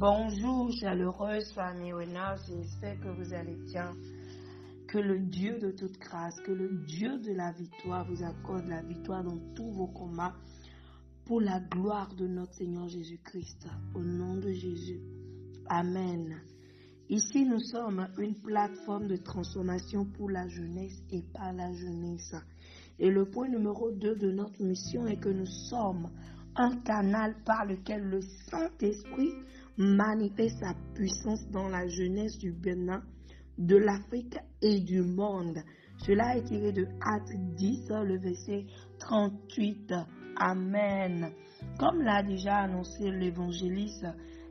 Bonjour, chaleureuse famille Renard, j'espère que vous allez bien. Que le Dieu de toute grâce, que le Dieu de la victoire vous accorde la victoire dans tous vos combats pour la gloire de notre Seigneur Jésus-Christ. Au nom de Jésus. Amen. Ici, nous sommes une plateforme de transformation pour la jeunesse et par la jeunesse. Et le point numéro 2 de notre mission est que nous sommes un canal par lequel le Saint-Esprit manifeste sa puissance dans la jeunesse du Bénin, de l'Afrique et du monde. Cela est tiré de Acte 10, le verset 38. Amen. Comme l'a déjà annoncé l'évangéliste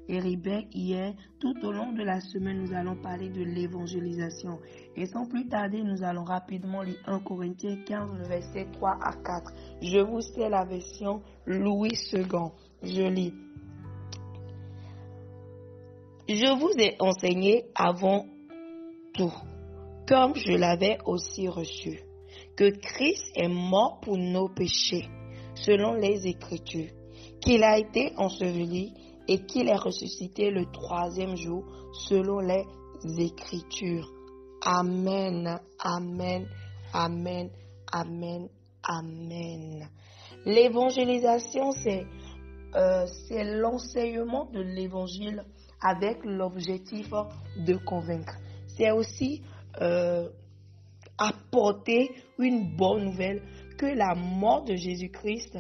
Héribert hier, tout au long de la semaine, nous allons parler de l'évangélisation. Et sans plus tarder, nous allons rapidement lire 1 Corinthiens 15, le verset 3 à 4. Je vous sais la version Louis II. Je lis. Je vous ai enseigné avant tout, comme je l'avais aussi reçu, que Christ est mort pour nos péchés, selon les Écritures, qu'il a été enseveli et qu'il est ressuscité le troisième jour, selon les Écritures. Amen, amen, amen, amen, amen. L'évangélisation, c'est euh, l'enseignement de l'évangile avec l'objectif de convaincre. C'est aussi euh, apporter une bonne nouvelle que la mort de Jésus-Christ,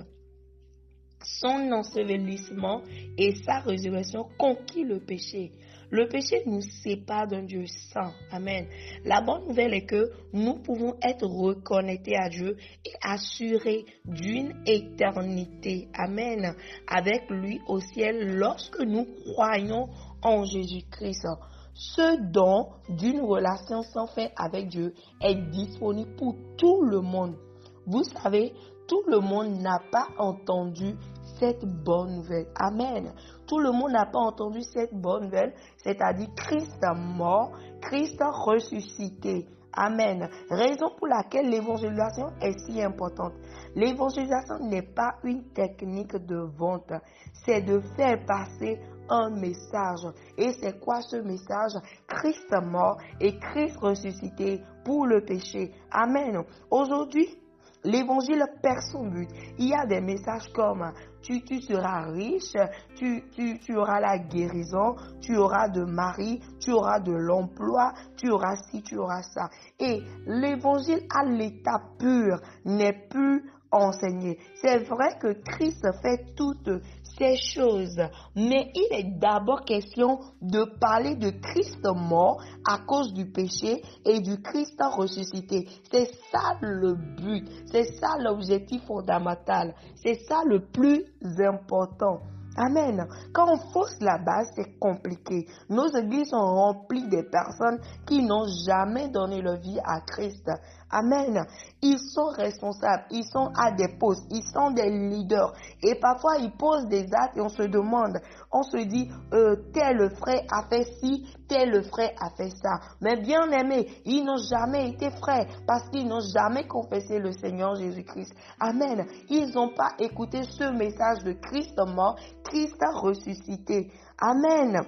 son ensevelissement et sa résurrection conquit le péché. Le péché nous sépare d'un Dieu saint. Amen. La bonne nouvelle est que nous pouvons être reconnectés à Dieu et assurés d'une éternité. Amen. Avec lui au ciel lorsque nous croyons en Jésus-Christ. Ce don d'une relation sans fin avec Dieu est disponible pour tout le monde. Vous savez, tout le monde n'a pas entendu cette bonne nouvelle. Amen. Tout le monde n'a pas entendu cette bonne nouvelle, c'est-à-dire Christ mort, Christ ressuscité. Amen. Raison pour laquelle l'évangélisation est si importante. L'évangélisation n'est pas une technique de vente, c'est de faire passer un message. Et c'est quoi ce message? Christ mort et Christ ressuscité pour le péché. Amen. Aujourd'hui, l'évangile perd son but. Il y a des messages comme tu, tu seras riche, tu, tu, auras la guérison, tu auras de mari, tu auras de l'emploi, tu auras ci, tu auras ça. Et l'évangile à l'état pur n'est plus enseigné. C'est vrai que Christ fait toutes ces choses, mais il est d'abord question de parler de Christ mort à cause du péché et du Christ ressuscité. C'est ça le but, c'est ça l'objectif fondamental, c'est ça le plus important. Amen. Quand on force la base, c'est compliqué. Nos églises sont remplies de personnes qui n'ont jamais donné leur vie à Christ. Amen. Ils sont responsables, ils sont à des postes, ils sont des leaders. Et parfois, ils posent des actes et on se demande, on se dit, euh, tel frère a fait ci, tel frère a fait ça. Mais bien aimé, ils n'ont jamais été frères parce qu'ils n'ont jamais confessé le Seigneur Jésus-Christ. Amen. Ils n'ont pas écouté ce message de Christ mort, Christ ressuscité. Amen.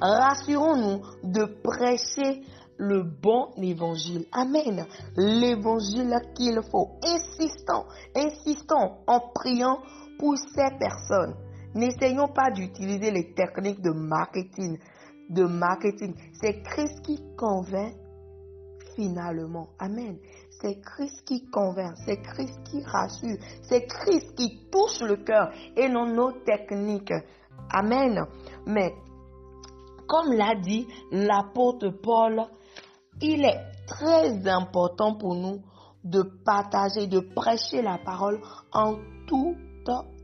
Rassurons-nous de prêcher le bon évangile. Amen. L'évangile qu'il faut. Insistons, insistons en priant pour ces personnes. N'essayons pas d'utiliser les techniques de marketing. De marketing. C'est Christ qui convainc finalement. Amen. C'est Christ qui convainc, c'est Christ qui rassure, c'est Christ qui touche le cœur et non nos techniques. Amen. Mais comme l'a dit l'apôtre Paul, il est très important pour nous de partager, de prêcher la parole en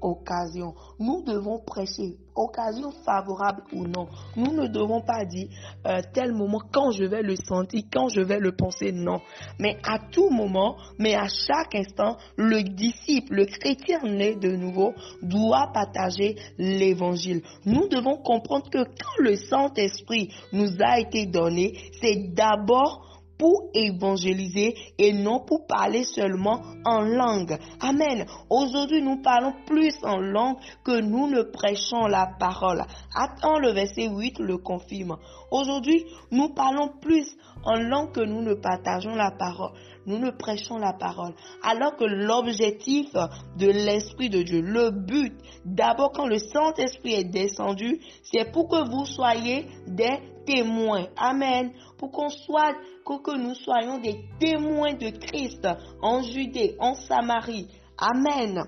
occasion. Nous devons prêcher, occasion favorable ou non. Nous ne devons pas dire euh, tel moment quand je vais le sentir, quand je vais le penser, non. Mais à tout moment, mais à chaque instant, le disciple, le chrétien né de nouveau, doit partager l'évangile. Nous devons comprendre que quand le Saint-Esprit nous a été donné, c'est d'abord pour évangéliser et non pour parler seulement en langue. Amen. Aujourd'hui, nous parlons plus en langue que nous ne prêchons la parole. Attends, le verset 8 le confirme. Aujourd'hui, nous parlons plus en langue que nous ne partageons la parole nous ne prêchons la parole. Alors que l'objectif de l'Esprit de Dieu, le but, d'abord quand le Saint-Esprit est descendu, c'est pour que vous soyez des témoins. Amen. Pour qu'on soit, que nous soyons des témoins de Christ en Judée, en Samarie. Amen.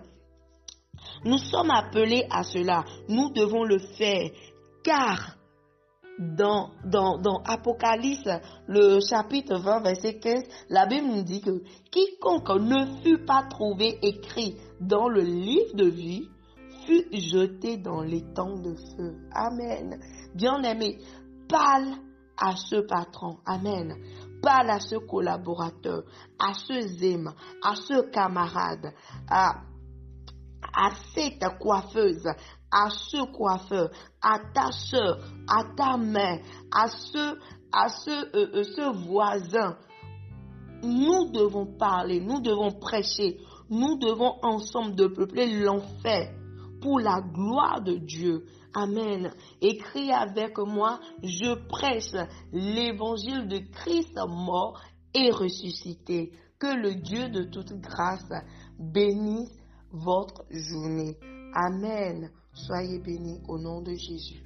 Nous sommes appelés à cela. Nous devons le faire. Car dans, dans, dans Apocalypse, le chapitre 20, verset 15, la Bible nous dit que quiconque ne fut pas trouvé écrit dans le livre de vie fut jeté dans les temps de feu. Amen. Bien-aimé, parle à ce patron. Amen. Parle à ce collaborateur, à ce zème, à ce camarade, à, cette coiffeuse, à ce coiffeur, à ta soeur, à ta mère, à ce, à ce, euh, euh, ce voisin. Nous devons parler, nous devons prêcher, nous devons ensemble de peupler l'enfer pour la gloire de Dieu. Amen. Écris avec moi, je prêche l'évangile de Christ mort et ressuscité. Que le Dieu de toute grâce bénisse votre journée. Amen. Soyez bénis au nom de Jésus.